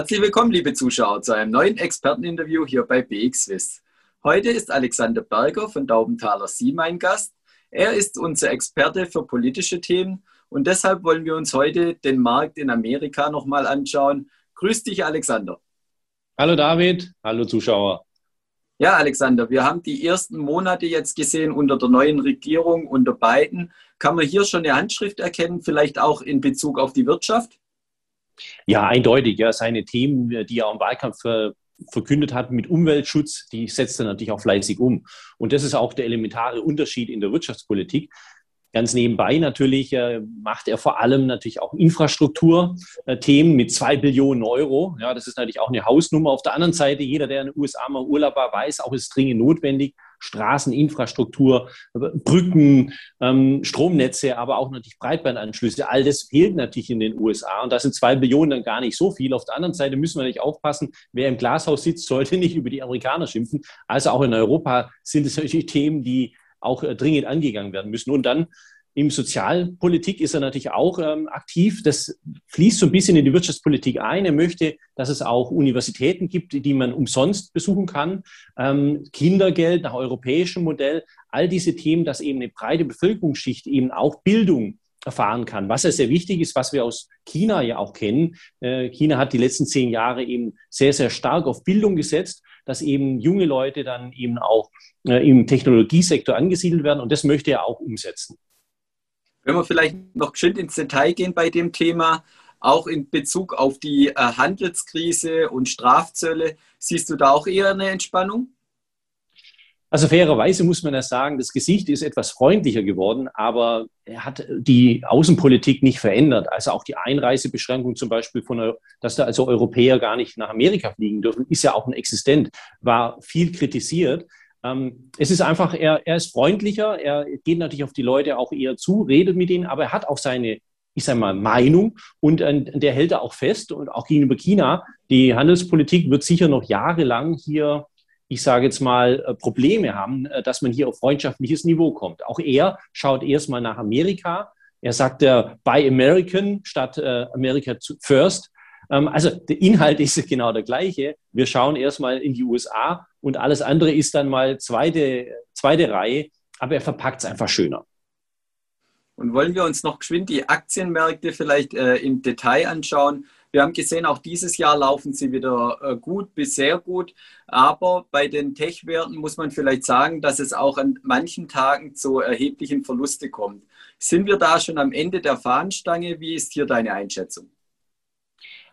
Herzlich willkommen, liebe Zuschauer, zu einem neuen Experteninterview hier bei BXWIS. Heute ist Alexander Berger von Daubenthaler Sie mein Gast. Er ist unser Experte für politische Themen und deshalb wollen wir uns heute den Markt in Amerika nochmal anschauen. Grüß dich, Alexander. Hallo David, hallo Zuschauer. Ja, Alexander, wir haben die ersten Monate jetzt gesehen unter der neuen Regierung, unter Biden. Kann man hier schon eine Handschrift erkennen, vielleicht auch in Bezug auf die Wirtschaft? Ja, eindeutig. Ja, seine Themen, die er im Wahlkampf äh, verkündet hat mit Umweltschutz, die setzt er natürlich auch fleißig um. Und das ist auch der elementare Unterschied in der Wirtschaftspolitik. Ganz nebenbei natürlich äh, macht er vor allem natürlich auch Infrastrukturthemen mit zwei Billionen Euro. Ja, das ist natürlich auch eine Hausnummer. Auf der anderen Seite, jeder, der in den USA mal Urlaub war, weiß, auch ist dringend notwendig. Straßeninfrastruktur, Brücken, ähm, Stromnetze, aber auch natürlich Breitbandanschlüsse. All das fehlt natürlich in den USA. Und da sind zwei Billionen dann gar nicht so viel. Auf der anderen Seite müssen wir natürlich aufpassen, wer im Glashaus sitzt, sollte nicht über die Amerikaner schimpfen. Also auch in Europa sind es natürlich Themen, die auch äh, dringend angegangen werden müssen. Und dann im Sozialpolitik ist er natürlich auch ähm, aktiv. Das fließt so ein bisschen in die Wirtschaftspolitik ein. Er möchte, dass es auch Universitäten gibt, die man umsonst besuchen kann. Ähm, Kindergeld nach europäischem Modell. All diese Themen, dass eben eine breite Bevölkerungsschicht eben auch Bildung erfahren kann. Was ja sehr wichtig ist, was wir aus China ja auch kennen. Äh, China hat die letzten zehn Jahre eben sehr, sehr stark auf Bildung gesetzt dass eben junge Leute dann eben auch äh, im Technologiesektor angesiedelt werden. Und das möchte er auch umsetzen. Wenn wir vielleicht noch geschwind ins Detail gehen bei dem Thema, auch in Bezug auf die äh, Handelskrise und Strafzölle, siehst du da auch eher eine Entspannung? Also fairerweise muss man ja sagen, das Gesicht ist etwas freundlicher geworden, aber er hat die Außenpolitik nicht verändert. Also auch die Einreisebeschränkung zum Beispiel von, dass da also Europäer gar nicht nach Amerika fliegen dürfen, ist ja auch ein existent, war viel kritisiert. Ähm, es ist einfach, er, er ist freundlicher, er geht natürlich auf die Leute auch eher zu, redet mit ihnen, aber er hat auch seine ich sage mal, Meinung und äh, der hält er auch fest und auch gegenüber China. Die Handelspolitik wird sicher noch jahrelang hier ich sage jetzt mal, äh, Probleme haben, äh, dass man hier auf freundschaftliches Niveau kommt. Auch er schaut erstmal nach Amerika. Er sagt der Buy American statt äh, America First. Ähm, also der Inhalt ist genau der gleiche. Wir schauen erstmal in die USA und alles andere ist dann mal zweite, zweite Reihe, aber er verpackt es einfach schöner. Und wollen wir uns noch geschwind die Aktienmärkte vielleicht äh, im Detail anschauen? Wir haben gesehen, auch dieses Jahr laufen sie wieder äh, gut bis sehr gut. Aber bei den Tech-Werten muss man vielleicht sagen, dass es auch an manchen Tagen zu erheblichen Verlusten kommt. Sind wir da schon am Ende der Fahnenstange? Wie ist hier deine Einschätzung?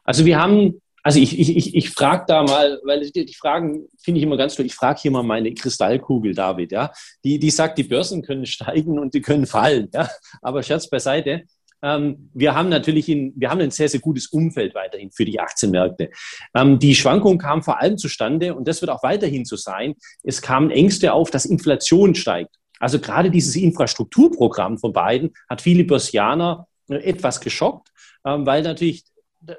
Also wir haben also ich, ich, ich, ich frage da mal, weil die, die Fragen finde ich immer ganz toll. Ich frage hier mal meine Kristallkugel, David, ja. Die, die sagt, die Börsen können steigen und die können fallen, ja. Aber Scherz beiseite. Ähm, wir haben natürlich in, wir haben ein sehr, sehr gutes Umfeld weiterhin für die Aktienmärkte. Ähm, die Schwankung kam vor allem zustande und das wird auch weiterhin so sein. Es kamen Ängste auf, dass Inflation steigt. Also gerade dieses Infrastrukturprogramm von beiden hat viele Börsianer äh, etwas geschockt, ähm, weil natürlich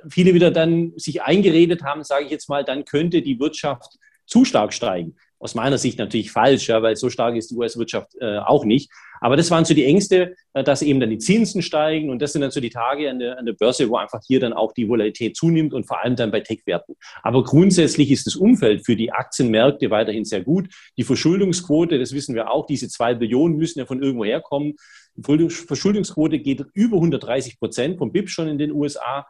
viele wieder dann sich eingeredet haben, sage ich jetzt mal, dann könnte die Wirtschaft zu stark steigen. Aus meiner Sicht natürlich falsch, ja, weil so stark ist die US-Wirtschaft äh, auch nicht. Aber das waren so die Ängste, äh, dass eben dann die Zinsen steigen und das sind dann so die Tage an der, an der Börse, wo einfach hier dann auch die Volatilität zunimmt und vor allem dann bei Tech-Werten. Aber grundsätzlich ist das Umfeld für die Aktienmärkte weiterhin sehr gut. Die Verschuldungsquote, das wissen wir auch, diese zwei Billionen müssen ja von irgendwo herkommen. Die Verschuldungsquote geht über 130 Prozent vom BIP schon in den USA.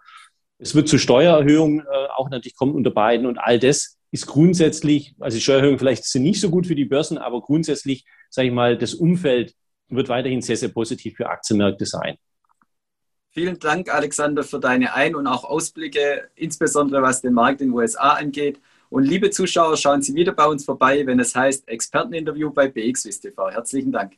Es wird zu Steuererhöhungen äh, auch natürlich kommen unter beiden und all das ist grundsätzlich, also die Steuererhöhungen vielleicht sind nicht so gut für die Börsen, aber grundsätzlich, sage ich mal, das Umfeld wird weiterhin sehr, sehr positiv für Aktienmärkte sein. Vielen Dank, Alexander, für deine Ein- und auch Ausblicke, insbesondere was den Markt in den USA angeht. Und liebe Zuschauer, schauen Sie wieder bei uns vorbei, wenn es heißt Experteninterview bei BXWIST TV. Herzlichen Dank.